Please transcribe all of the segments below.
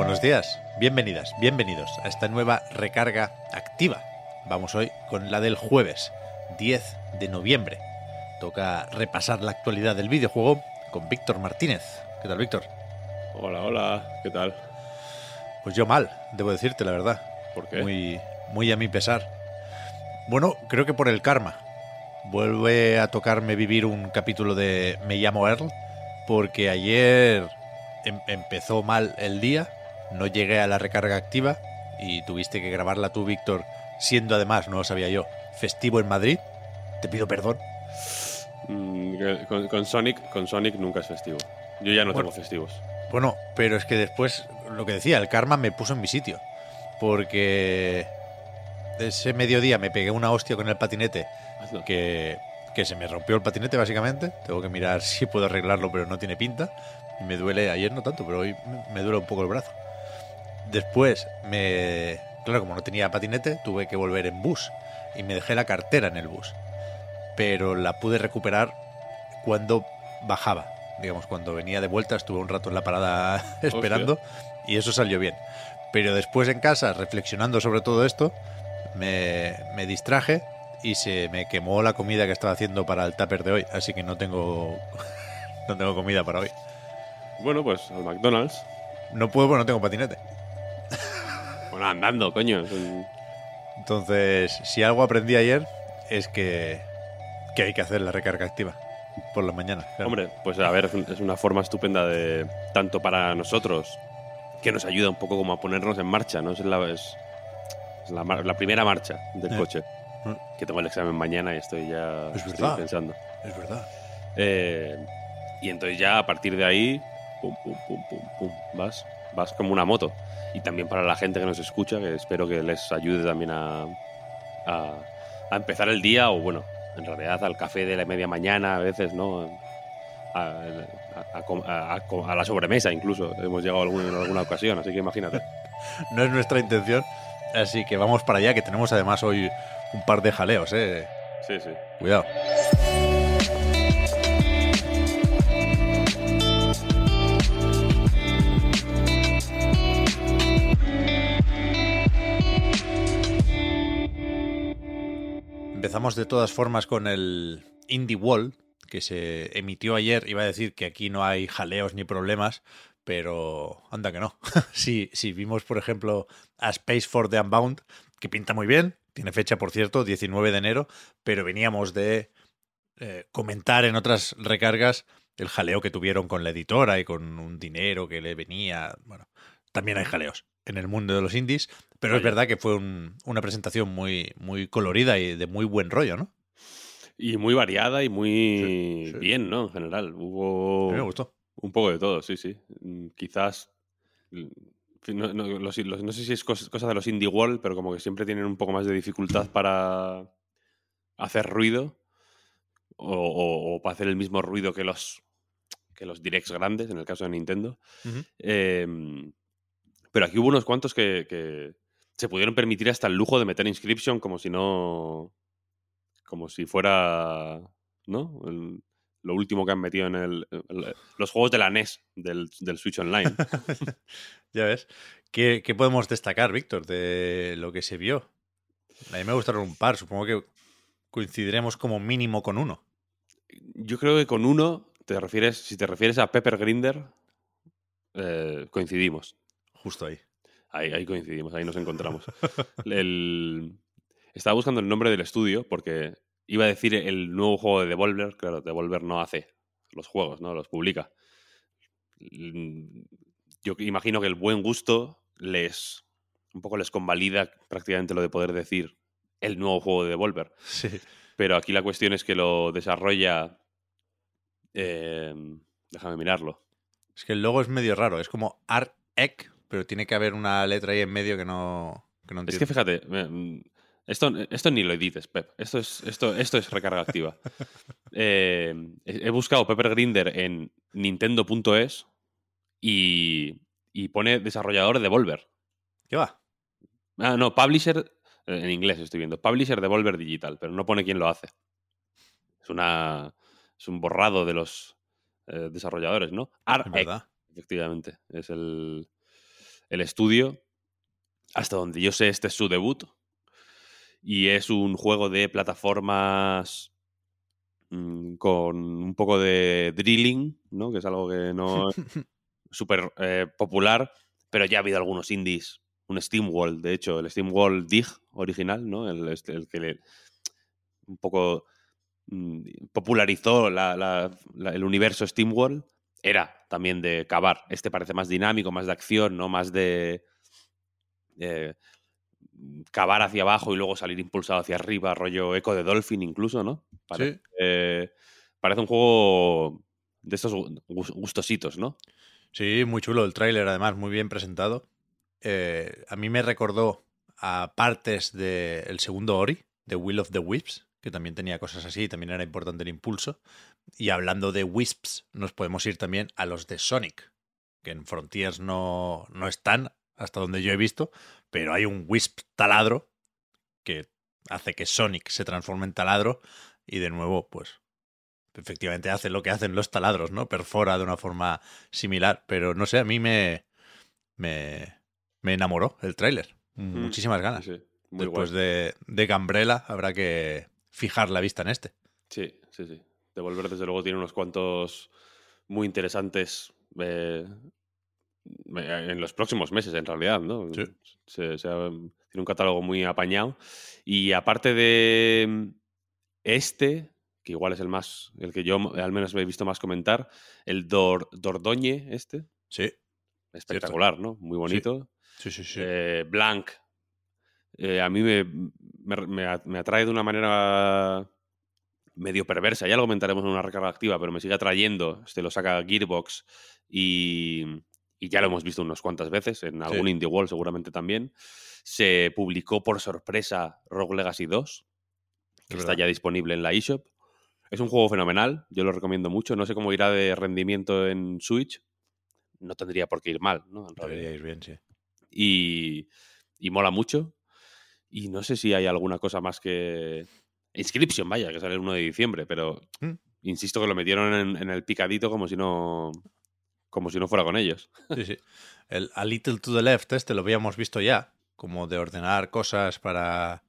Buenos días, bienvenidas, bienvenidos a esta nueva recarga activa. Vamos hoy con la del jueves, 10 de noviembre. Toca repasar la actualidad del videojuego con Víctor Martínez. ¿Qué tal, Víctor? Hola, hola, ¿qué tal? Pues yo mal, debo decirte la verdad. ¿Por qué? Muy, muy a mi pesar. Bueno, creo que por el karma. Vuelve a tocarme vivir un capítulo de Me llamo Earl, porque ayer em- empezó mal el día, no llegué a la recarga activa y tuviste que grabarla tú, Víctor, siendo además, no lo sabía yo, festivo en Madrid. Te pido perdón. Mm, con, con Sonic, con Sonic nunca es festivo. Yo ya no Bueno. tengo festivos. Bueno, pero es que después, lo que decía, el karma me puso en mi sitio. Porque ese mediodía me pegué una hostia con el patinete que, que se me rompió el patinete básicamente. Tengo que mirar si puedo arreglarlo, pero no tiene pinta. Y me duele, ayer no tanto, pero hoy me- me duele un poco el brazo. Después me... Claro, como no tenía patinete, tuve que volver en bus. Y me dejé la cartera en el bus. Pero la pude recuperar cuando bajaba. Digamos, cuando venía de vuelta, estuve un rato en la parada esperando y eso salió bien. Pero después en casa, reflexionando sobre todo esto, me, me distraje y se me quemó la comida que estaba haciendo para el tupper de hoy. Así que no tengo, no tengo comida para hoy. Bueno, pues al McDonald's. No puedo porque no tengo patinete. Andando, coño. Entonces, si algo aprendí ayer es que, que hay que hacer la recarga activa por la mañana. claro. Hombre, pues a ver, es un- es una forma estupenda de. Tanto para nosotros, que nos ayuda un poco como a ponernos en marcha, ¿no? Es la, es, es la, primera marcha del Eh. coche. Mm. Que tengo el examen mañana y estoy ya. Es estoy pensando. Es verdad. Eh, y entonces ya a partir de ahí, pum, pum, pum, pum, pum, vas, vas como una moto. Y también para la gente que nos escucha, que espero que les ayude también a, a, a empezar el día, o bueno, en realidad al café de la media mañana, a veces, ¿no? A, a- a la sobremesa incluso, hemos llegado algún- en alguna ocasión, así que imagínate. No es nuestra intención. Así que vamos para allá, que tenemos además hoy un par de jaleos, eh. Sí, sí. Cuidado. Empezamos de todas formas con el Indie Wall, que se emitió ayer. Iba a decir que aquí no hay jaleos ni problemas, pero anda que no. si, si vimos, por ejemplo, a Space for the Unbound, que pinta muy bien, tiene fecha, por cierto, 19 de enero, pero veníamos de eh, comentar en otras recargas el jaleo que tuvieron con la editora y con un dinero que le venía. Bueno, también hay jaleos en el mundo de los indies, pero es verdad que fue un- una presentación muy, muy colorida y de muy buen rollo, ¿no? Y muy variada y muy Sí, sí. bien, ¿no? En general. A Hubo mí me gustó. Un poco de todo, sí, sí. Mm, Quizás. mm, No, no- los- los- no sé si es cos- cosa de los indie wall, pero como que siempre tienen un poco más de dificultad para hacer ruido o, o- o para hacer el mismo ruido que los, que los directs grandes, en el caso de Nintendo. Pero aquí hubo unos cuantos que, que se pudieron permitir hasta el lujo de meter inscription como si no. como si fuera. ¿No? El- lo último que han metido en el, el- los juegos de la NES del, del Switch Online. Ya ves. ¿Qué, qué podemos destacar, Víctor, de lo que se vio? A mí me gustaron un par, supongo que coincidiremos como mínimo con uno. Yo creo que con uno, te refieres, si te refieres a Pepper Grinder, eh, coincidimos. Justo ahí. Ahí, ahí coincidimos, ahí nos encontramos. El- Estaba buscando el nombre del estudio porque iba a decir el nuevo juego de Devolver. Claro, Devolver no hace los juegos, ¿no? Los publica. Mm, Yo imagino que el buen gusto les. un poco les convalida prácticamente lo de poder decir el nuevo juego de Devolver. Sí. Pero aquí la cuestión es que lo desarrolla. eh, Déjame mirarlo. Es que el logo es medio raro, es como AREC, pero tiene que haber una letra ahí en medio que no, que no Es que fíjate, mm, esto, esto ni lo edites, Pep. Esto es, esto, esto es recarga activa. Eh, he buscado Pepper Grinder en nintendo.es y, y pone desarrollador Devolver. ¿Qué va? Ah, no, publisher, en inglés estoy viendo, publisher Devolver Digital, pero no pone quién lo hace. Es una es un borrado de los eh, desarrolladores, ¿no? Verdad. efectivamente, es el, el estudio. Hasta donde yo sé, este es su debut. Y es un juego de plataformas mm, con un poco de drilling, ¿no? Que es algo que no es súper eh, popular, pero ya ha habido algunos indies. Un SteamWall, de hecho, el SteamWall Dig original, ¿no? El, este- el que le, un poco mm, popularizó la- la- la- el universo SteamWall, era también de cavar. Este parece más dinámico, más de acción, ¿no? Más de eh, cavar hacia abajo y luego salir impulsado hacia arriba, rollo eco de Dolphin incluso, ¿no? Parece, Sí. eh, parece un juego de estos gu- gus- gustositos, ¿no? Sí, muy chulo el tráiler, además, muy bien presentado. Eh, a mí me recordó a partes del segundo Ori, de Will of the Wisps, que también tenía cosas así, también era importante el impulso. Y hablando de Wisps, nos podemos ir también a los de Sonic, que en Frontiers no, no están, hasta donde yo he visto, pero hay un Wisp taladro que hace que Sonic se transforme en taladro y de nuevo, pues efectivamente hace lo que hacen los taladros, ¿no? Perfora de una forma similar, pero no sé, a mí me me, me enamoró el tráiler. Mm, Muchísimas ganas. Sí, Después guay. de, de Gambrela habrá que fijar la vista en este. Sí, sí, sí. Devolver, desde luego, tiene unos cuantos muy interesantes eh, en los próximos meses, en realidad, ¿no? Sí. Se- se ha- tiene un catálogo muy apañado. Y aparte de este, que igual es el más, el que yo al menos me he visto más comentar, el Dor- Dordogne, este, Sí, espectacular, ¿no? Muy bonito. sí, sí, sí. Eh, Blank, eh, a mí me, me- me atrae de una manera medio perversa. Ya lo comentaremos en una recarga activa, pero me sigue atrayendo. Este lo saca Gearbox y, y ya lo hemos visto unas cuantas veces, en algún Sí. Indie Wall seguramente también. Se publicó por sorpresa Rogue Legacy 2, que Es está verdad. ya disponible en la eShop. Es un juego fenomenal, yo lo recomiendo mucho. No sé cómo irá de rendimiento en Switch. No tendría por qué ir mal, ¿no? En realidad Debería ir bien, sí. y, y mola mucho. Y no sé si hay alguna cosa más que. Inscription, vaya, que sale el 1 de diciembre, pero Mm. insisto que lo metieron en, en el picadito como si no. como si no fuera con ellos. Sí, sí. El A Little to the Left, este lo habíamos visto ya, como de ordenar cosas para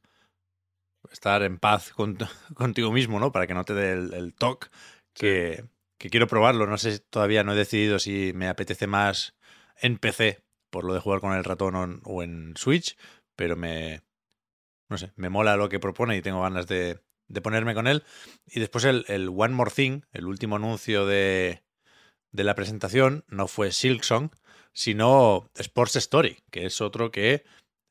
estar en paz con- contigo mismo, ¿no? Para que no te dé el, el toque, que, que quiero probarlo. No sé, todavía no he decidido si me apetece más en PC, por lo de jugar con el ratón o en, o en Switch, pero me, no sé, me mola lo que propone y tengo ganas de, de ponerme con él. Y después el, el One More Thing, el último anuncio de, de la presentación, no fue Silksong, sino Sports Story, que es otro que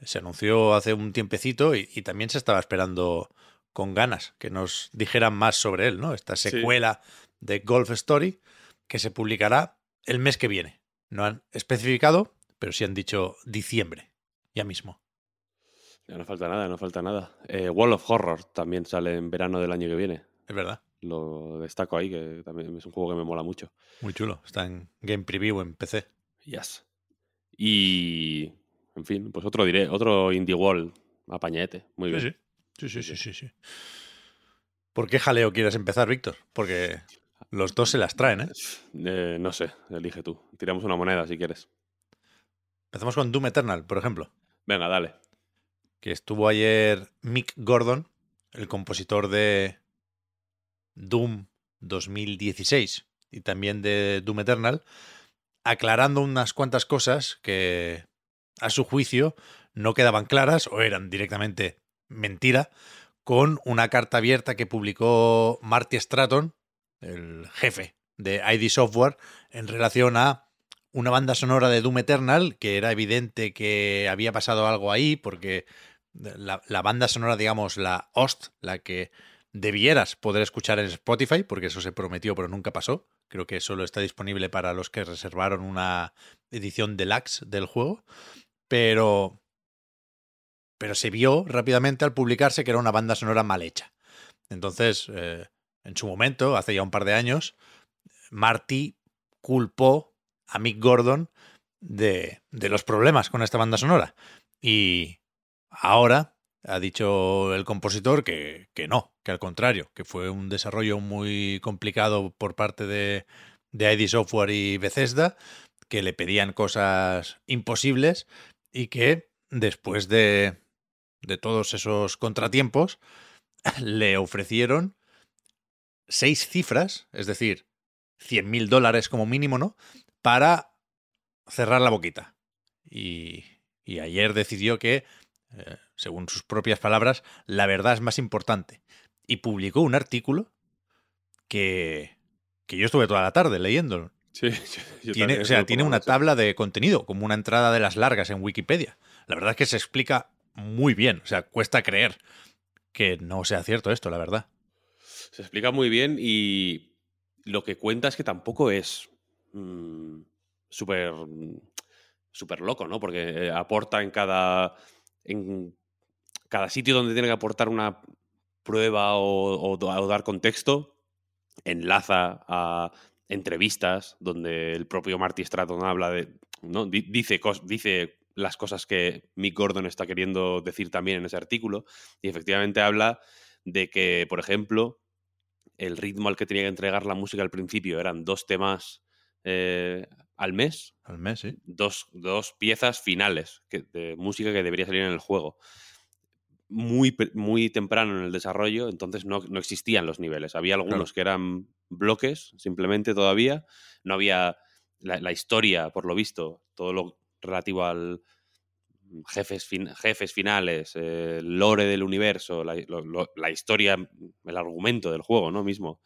se anunció hace un tiempecito y, y también se estaba esperando con ganas que nos dijeran más sobre él, ¿no? Esta Sí. secuela de Golf Story que se publicará el mes que viene. No han especificado, pero sí han dicho diciembre, ya mismo. Ya no falta nada, no falta nada. Eh, Wall of Horror también sale en verano del año que viene. Es verdad, Lo destaco ahí, que también es un juego que me mola mucho. muy chulo. Está en Game Preview en PC. Yes. Y. En fin, pues otro diré, otro Indie Wall apañete. Muy bien. Sí, sí, sí, sí, sí. ¿Por qué jaleo quieres empezar, Víctor? Porque los dos se las traen, ¿eh? Eh, no sé, elige tú. Tiramos una moneda si quieres. Empezamos con Doom Eternal, por ejemplo, Venga, dale. Que estuvo ayer Mick Gordon, el compositor de Doom 2016 y también de Doom Eternal, aclarando unas cuantas cosas que a su juicio no quedaban claras o eran directamente mentira, con una carta abierta que publicó Marty Stratton, el jefe de ID Software, en relación a una banda sonora de Doom Eternal, que era evidente que había pasado algo ahí, porque la, la banda sonora, digamos, la host, la que debieras poder escuchar en Spotify, porque eso se prometió pero nunca pasó, Creo que solo está disponible para los que reservaron una edición deluxe del juego. Pero. Pero se vio rápidamente al publicarse que era una banda sonora mal hecha. Entonces, eh, en su momento, hace ya un par de años, Marty culpó a Mick Gordon de, de los problemas con esta banda sonora. Y ahora ha dicho el compositor que, que, no, que al contrario, que fue un desarrollo muy complicado por parte de, de ID Software y Bethesda, que le pedían cosas imposibles y que después de, de todos esos contratiempos le ofrecieron seis cifras, es decir, 100 mil dólares como mínimo, ¿no? Para cerrar la boquita. Y, y ayer decidió que, eh, según sus propias palabras, la verdad es más importante. Y publicó un artículo que, que yo estuve toda la tarde leyéndolo. Sí, yo tiene, o sea, tiene una tabla de contenido, como una entrada de las largas en Wikipedia. La verdad es que se explica muy bien. O sea, cuesta creer que no sea cierto esto, la verdad. Se explica muy bien y lo que cuenta es que tampoco es mm, súper súper loco, ¿no? Porque eh, aporta en cada en cada sitio donde tiene que aportar una prueba o, dar contexto, enlaza a entrevistas donde el propio Marty Stratton habla de, ¿no? Di- Dice, dice las cosas que Mick Gordon está queriendo decir también en ese artículo y efectivamente habla de que, por ejemplo, el ritmo al que tenía que entregar la música al principio eran dos temas eh, al mes, Al mes, sí. dos, dos piezas finales que- de música que debería salir en el juego. Muy, muy temprano en el desarrollo, entonces no, no existían los niveles. Había algunos que eran bloques, simplemente todavía. No había la, la historia, por lo visto, todo lo relativo al jefes, fin- jefes finales, eh, lore del universo, la, lo- lo- la historia, el argumento del juego, ¿no? Mismo.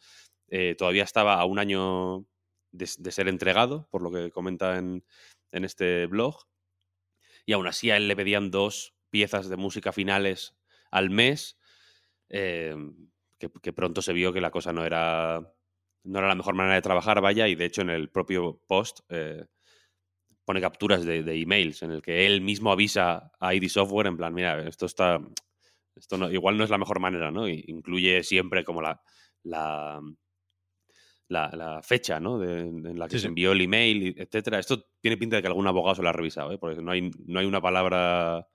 eh, todavía estaba a un año de, ser entregado, por lo que comenta en, en este blog. Y aún así a él le pedían dos piezas de música finales al mes, eh, que, pronto se vio que la cosa no era, no era la mejor manera de trabajar, vaya, y de hecho en el propio post eh, pone capturas de, de emails en el que él mismo avisa a ID Software en plan, mira, esto está, esto no, igual no es la mejor manera, ¿no? Incluye siempre como la, la, la, la fecha, ¿no? De- en la que Sí, se envió el email, etcétera. Esto tiene pinta de que algún abogado se lo ha revisado, ¿eh? Porque no hay, no hay una palabra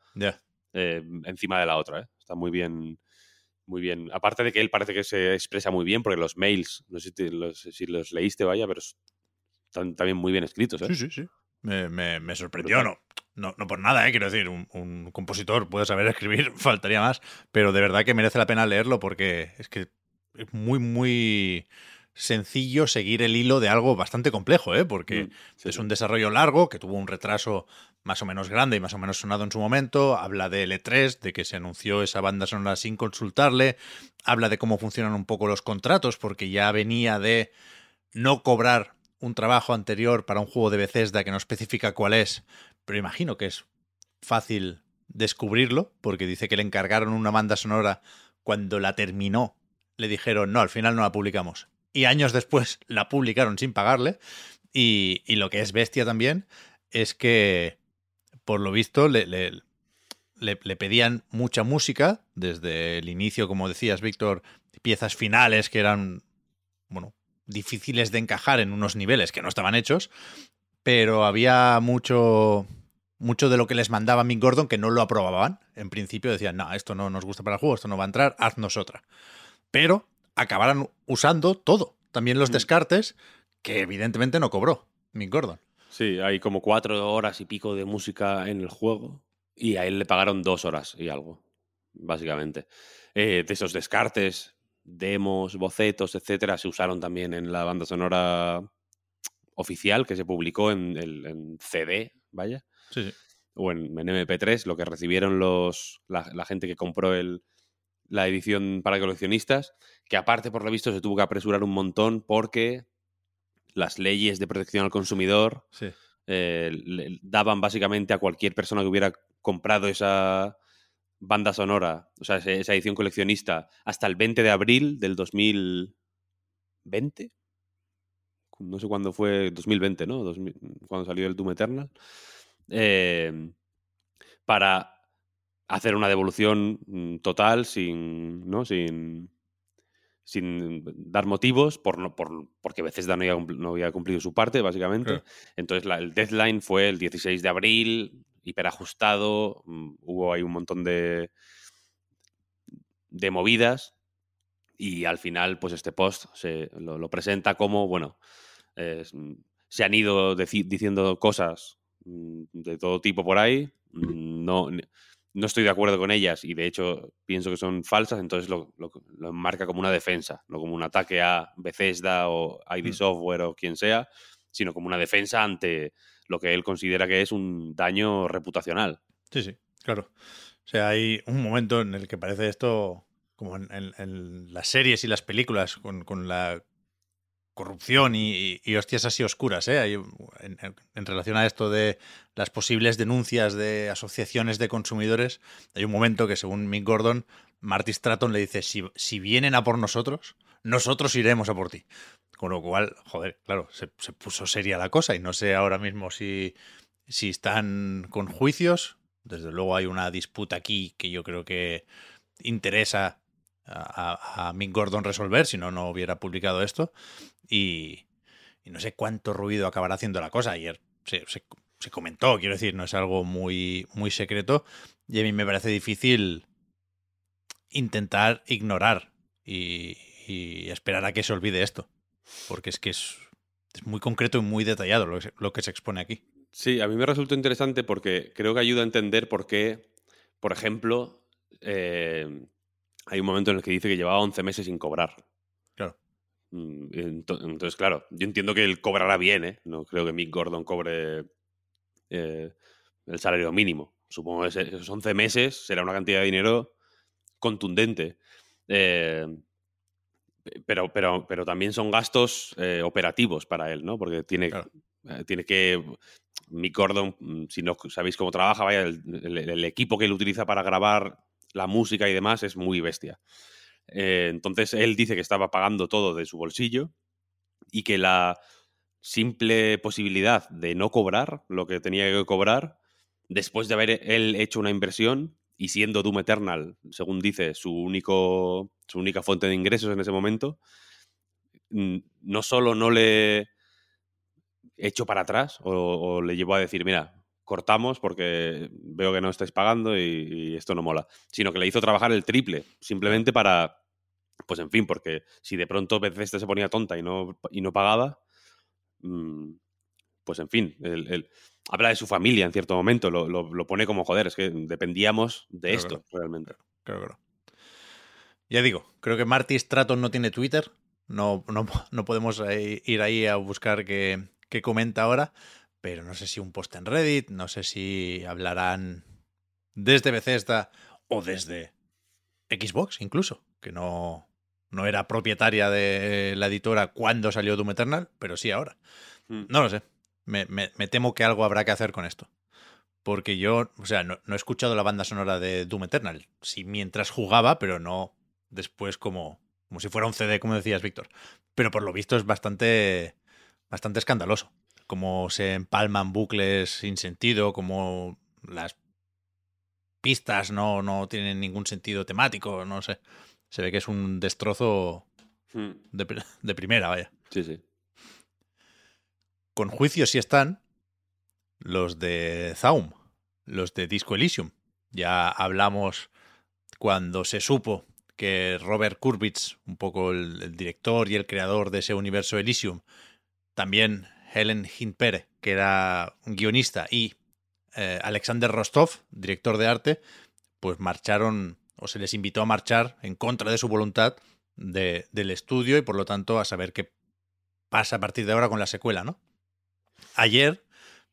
eh, encima de la otra, ¿eh? Está muy bien, muy bien. Aparte de que él parece que se expresa muy bien, porque los mails, no sé si, te- los, si los leíste, vaya, pero están también muy bien escritos, ¿eh? Sí, sí, sí. Me, me- me sorprendió, no, no. No por nada, ¿eh? quiero decir, un, un compositor puede saber escribir, faltaría más, pero de verdad que merece la pena leerlo porque es que es muy, muy sencillo seguir el hilo de algo bastante complejo, ¿eh? porque Mm, sí, es un desarrollo largo que tuvo un retraso más o menos grande y más o menos sonado en su momento. Habla de L3, de que se anunció esa banda sonora sin consultarle. Habla de cómo funcionan un poco los contratos, porque ya venía de no cobrar un trabajo anterior para un juego de Bethesda que no especifica cuál es, pero imagino que es fácil descubrirlo, porque dice que le encargaron una banda sonora cuando la terminó. Le dijeron, no, al final no la publicamos. Y años después la publicaron sin pagarle. Y, y lo que es bestia también es que, por lo visto, le, le, le, pedían mucha música desde el inicio, como decías, Víctor, piezas finales que eran, bueno, difíciles de encajar en unos niveles que no estaban hechos, pero había mucho mucho de lo que les mandaba Mick Gordon que no lo aprobaban. En principio decían, no, esto no nos gusta para el juego, esto no va a entrar, haznos otra. Pero acabaron usando todo, también los Mm. descartes, que evidentemente no cobró Mick Gordon. Sí, hay como cuatro horas y pico de música en el juego y a él le pagaron dos horas y algo, básicamente. Eh, de esos descartes, demos, bocetos, etcétera, se usaron también en la banda sonora oficial que se publicó en, el, en CD, vaya, Sí, sí. o en, en MP3, lo que recibieron los, la, la gente que compró el, la edición para coleccionistas, que aparte, por lo visto, se tuvo que apresurar un montón porque las leyes de protección al consumidor sí. eh, le- daban básicamente a cualquier persona que hubiera comprado esa banda sonora, o sea, esa edición coleccionista, hasta el 20 de abril del 2020. no sé cuándo fue, 2020, ¿no? 2000 cuando salió el Doom Eternal, eh, para hacer una devolución mm, total sin, ¿no? sin, sin dar motivos por, no- por, porque Bethesda no había, no había cumplido su parte, básicamente. Claro. Entonces la- el deadline fue el 16 de abril, hiperajustado, mm, hubo ahí un montón de, de movidas y al final pues este post se, lo, lo presenta como, bueno, mm, se han ido diciendo cosas de todo tipo por ahí, no, no estoy de acuerdo con ellas y de hecho pienso que son falsas, entonces lo, lo, lo enmarca como una defensa, no como un ataque a Bethesda o ID Mm. Software o quien sea, sino como una defensa ante lo que él considera que es un daño reputacional. Sí, sí, claro. O sea, hay un momento en el que parece esto como en, en- en las series y las películas, con, con la corrupción y, y hostias así oscuras, ¿eh? En relación a esto de las posibles denuncias de asociaciones de consumidores, hay un momento que según Mick Gordon, Marty Stratton le dice, si, si vienen a por nosotros, nosotros iremos a por ti. Con lo cual, joder, claro, se, se puso seria la cosa y no sé ahora mismo si, si están con juicios. Desde luego hay una disputa aquí que yo creo que interesa a, a- Mick Gordon resolver, si no, no hubiera publicado esto. Y, no sé cuánto ruido acabará haciendo la cosa. Ayer se, se- comentó, quiero decir, no es algo muy, muy secreto. Y a mí me parece difícil intentar ignorar y, y esperar a que se olvide esto. Porque es que es, es muy concreto y muy detallado lo que, lo que se expone aquí. Sí, a mí me resultó interesante porque creo que ayuda a entender por qué, por ejemplo, eh, hay un momento en el que dice que llevaba 11 meses sin cobrar. Claro. Mm, Entonces, claro, yo entiendo que él cobrará bien, ¿eh? No creo que Mick Gordon cobre eh, el salario mínimo. Supongo que esos 11 meses será una cantidad de dinero contundente. Eh, pero, pero, pero también son gastos eh, operativos para él, ¿no? Porque tiene, Claro. tiene que. Mick Gordon, mm, si no sabéis cómo trabaja, vaya, el, el- el equipo que él utiliza para grabar la música y demás es muy bestia. Eh, entonces él dice que estaba pagando todo de su bolsillo y que la simple posibilidad de no cobrar lo que tenía que cobrar, después de haber él hecho una inversión y siendo Doom Eternal, según dice, su, único, su única fuente de ingresos en ese momento, mm, no solo no le echó para atrás o, o le llevó a decir, mira, cortamos porque veo que no estáis pagando y, y esto no mola, sino que le hizo trabajar el triple, simplemente para, pues en fin, porque si de pronto Bethesda se ponía tonta y no, y no pagaba, mm, pues en fin, el- habla de su familia en cierto momento, lo, lo- lo pone como, joder, es que dependíamos de esto, realmente. Claro, claro. Ya digo, creo que Marty Stratton no tiene Twitter. No, no, no podemos ahí- ir ahí a buscar qué, qué comenta ahora. Pero no sé si un post en Reddit, no sé si hablarán desde Bethesda o desde Xbox incluso, que no, no era propietaria de la editora cuando salió Doom Eternal, pero sí ahora. Mm. No lo sé. Me, me- me temo que algo habrá que hacer con esto. Porque yo, o sea, no, no he escuchado la banda sonora de Doom Eternal. Sí, mientras jugaba, pero no después como, como si fuera un CD, como decías, Víctor. Pero por lo visto es bastante, bastante escandaloso. Como se empalman bucles sin sentido, como las pistas no, no tienen ningún sentido temático, no sé. Se ve que es un destrozo Mm, de, pri- de primera, vaya. Sí, sí. Con juicios sí están los de Zaum, los de Disco Elysium. Ya hablamos cuando se supo que Robert Kurbitz, un poco el, el director y el creador de ese universo Elysium, también Helen Hinpere, que era guionista, y eh, Alexander Rostov, director de arte, pues marcharon o se les invitó a marchar en contra de su voluntad de- del estudio y por lo tanto a saber qué pasa a partir de ahora con la secuela, ¿no? Ayer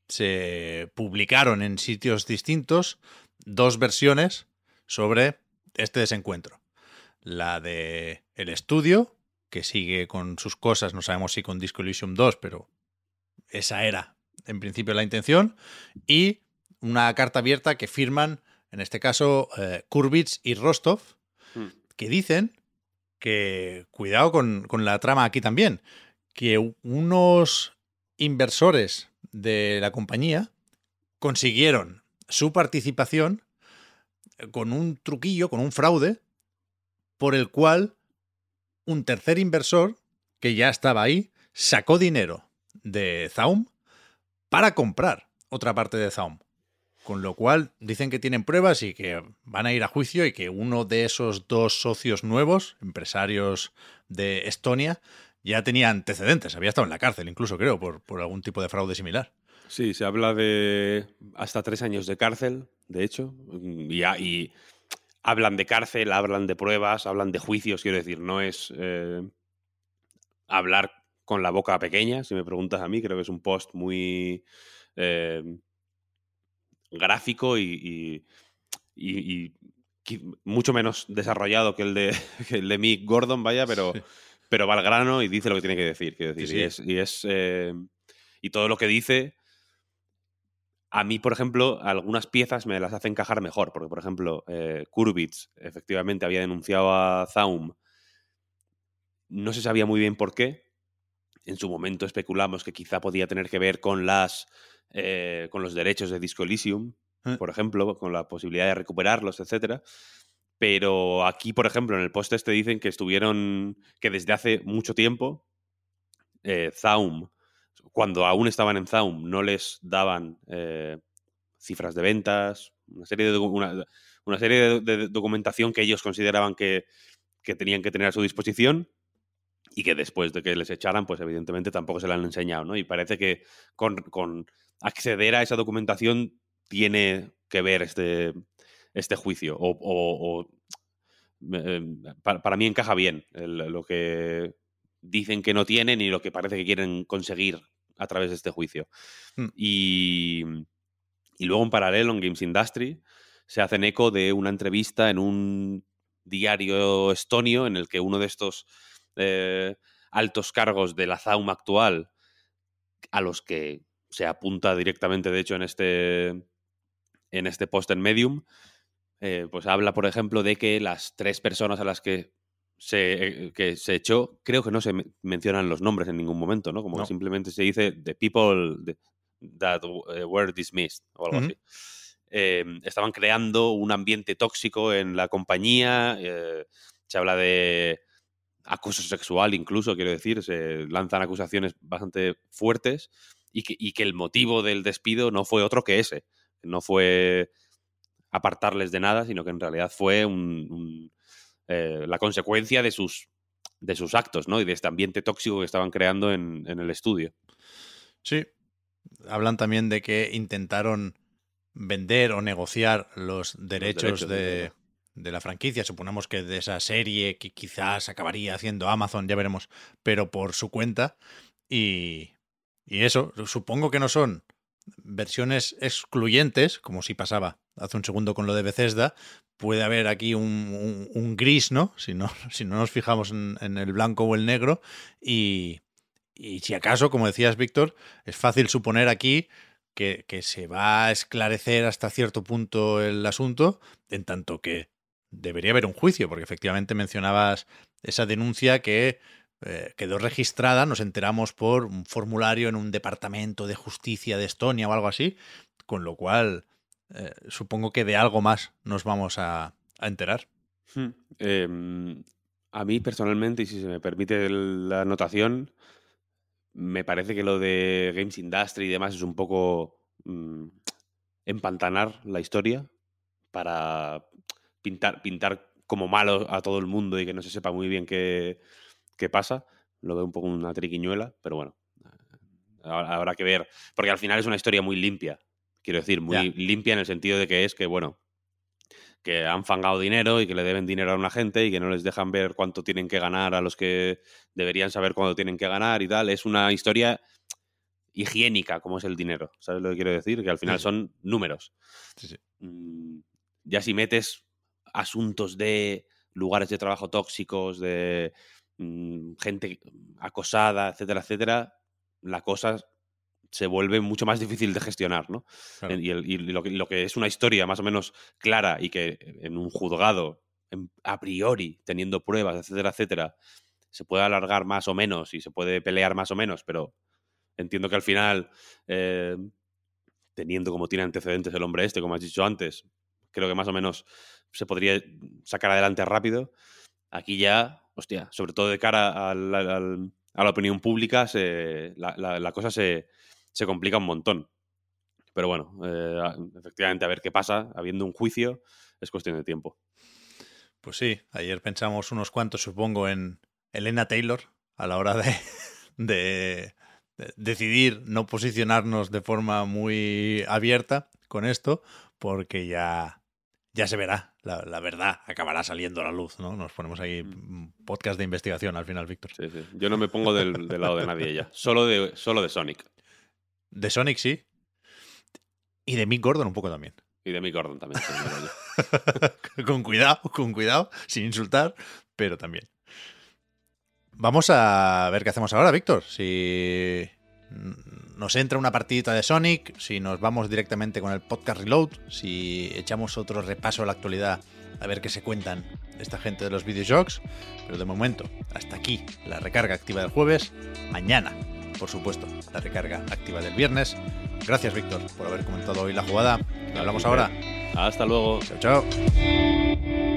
se publicaron en sitios distintos dos versiones sobre este desencuentro. La de el estudio, que sigue con sus cosas, no sabemos si con Disco Elysium 2, pero esa era en principio la intención, y una carta abierta que firman, en este caso, eh, Kurbitz y Rostov, Mm. que dicen que cuidado con, con la trama aquí también, que unos inversores de la compañía consiguieron su participación con un truquillo, con un fraude, por el cual un tercer inversor, que ya estaba ahí, sacó dinero de Zaum para comprar otra parte de Zaum. Con lo cual dicen que tienen pruebas y que van a ir a juicio y que uno de esos dos socios nuevos, empresarios de Estonia, ya tenía antecedentes, había estado en la cárcel incluso creo por, por algún tipo de fraude similar. Sí, se habla de hasta tres años de cárcel, de hecho, y, hablan de cárcel, hablan de pruebas, hablan de juicios, quiero decir, no es eh, hablar con la boca pequeña, si me preguntas a mí, creo que es un post muy eh, gráfico y, mucho menos desarrollado que el de, el de Mick Gordon, vaya, pero, pero va al grano y dice lo que tiene que decir. decir Y, es, eh, y, todo lo que dice, a mí, por ejemplo, algunas piezas me las hace encajar mejor, porque, por ejemplo, eh, Kurbitz efectivamente había denunciado a Zaum, no se sabía muy bien por qué, en su momento especulamos que quizá podía tener que ver con las eh, con los derechos de Disco Elysium, eh. por ejemplo, con la posibilidad de recuperarlos, etcétera. Pero aquí, por ejemplo, en el post este dicen que estuvieron, que desde hace mucho tiempo, eh, Zaum, cuando aún estaban en Zaum, no les daban cifras de ventas, una serie de, una, serie de, documentación que ellos consideraban que, que tenían que tener a su disposición y que después de que les echaran, pues evidentemente tampoco se la han enseñado, ¿no? Y parece que con, acceder a esa documentación tiene que ver este, este juicio. O, em, para, mí encaja bien lo que dicen que no tienen y lo que parece que quieren conseguir a través de este juicio. Hmm. Y, y luego en paralelo en Games Industry se hacen eco de una entrevista en un diario estonio en el que uno de estos eh, altos cargos de la ZAUM actual, a los que se apunta directamente, de hecho, en este, en este post en Medium, eh, pues habla, por ejemplo, de que las tres personas a las que se, eh, que se echó, creo que no se mencionan los nombres en ningún momento, ¿no? Como simplemente se dice the people that were dismissed o algo así. estaban creando un ambiente tóxico en la compañía. se habla de acoso sexual incluso, quiero decir, se lanzan acusaciones bastante fuertes y que, el motivo del despido no fue otro que ese, no fue apartarles de nada, sino que en realidad fue eh, la consecuencia de sus, de sus actos, ¿no? Y de este ambiente tóxico que estaban creando en, en el estudio. Sí. Hablan también de que intentaron vender o negociar los derechos, de, de la franquicia. Suponemos que de esa serie que quizás acabaría haciendo Amazon, ya veremos, pero por su cuenta. Y, y eso, supongo que no son versiones excluyentes, como si pasaba hace un segundo con lo de Bethesda. Puede haber aquí un, un, gris, ¿no? Si, ¿no? si no nos fijamos en, en el blanco o el negro. Y, y si acaso, como decías, Víctor, es fácil suponer aquí que, que, se va a esclarecer hasta cierto punto el asunto, en tanto que debería haber un juicio, porque efectivamente mencionabas esa denuncia que eh, quedó registrada, nos enteramos por un formulario en un departamento de justicia de Estonia o algo así, con lo cual eh, supongo que de algo más nos vamos a, enterar. Hmm, em, a mí personalmente, y si se me permite la anotación, me parece que lo de Games Industry y demás es un poco mm, empantanar la historia para pintar, pintar como malo a todo el mundo y que no se sepa muy bien qué, qué pasa. Lo veo un poco una triquiñuela, pero bueno, habrá que ver. Porque al final es una historia muy limpia. Quiero decir, muy limpia en el sentido de que es que, bueno, que han fangado dinero y que le deben dinero a una gente y que no les dejan ver cuánto tienen que ganar a los que deberían saber cuándo tienen que ganar y tal. Es una historia higiénica, como es el dinero. ¿Sabes lo que quiero decir? Que al final son números. Mm, ya si metes asuntos de lugares de trabajo tóxicos, de mm, gente acosada, etcétera, etcétera, la cosa se vuelve mucho más difícil de gestionar, ¿no? Y, lo, que, es una historia más o menos clara y que en un juzgado, a priori, teniendo pruebas, etcétera, etcétera, se puede alargar más o menos y se puede pelear más o menos, pero entiendo que al final, eh, teniendo como tiene antecedentes el hombre este, como has dicho antes, creo que más o menos se podría sacar adelante rápido. Aquí ya, hostia, sobre todo de cara a la opinión pública, la, la, cosa se, se, complica un montón. Pero bueno, eh, efectivamente, a ver qué pasa. Habiendo un juicio, es cuestión de tiempo. Pues sí, ayer pensamos unos cuantos, supongo, en Elena Taylor a la hora de, de decidir no posicionarnos de forma muy abierta con esto, porque ya, ya se verá. La, la, verdad acabará saliendo a la luz, ¿no? Nos ponemos ahí podcast de investigación al final, Víctor. Sí, sí. Yo no me pongo del, del, lado de nadie ya. Solo de, solo de Sonic. De Sonic sí. Y de Mick Gordon un poco también. Y de Mick Gordon también. con cuidado, con cuidado, sin insultar, pero también. Vamos a ver qué hacemos ahora, Víctor. Si nos entra una partidita de Sonic, si nos vamos directamente con el podcast Reload, si echamos otro repaso a la actualidad a ver qué se cuentan esta gente de los videojuegos. Pero de momento, hasta aquí la recarga activa del jueves. Mañana, por supuesto, la recarga activa del viernes. Gracias, Víctor, por haber comentado hoy la jugada. Hablamos ahora. Hasta luego. Chao, chao.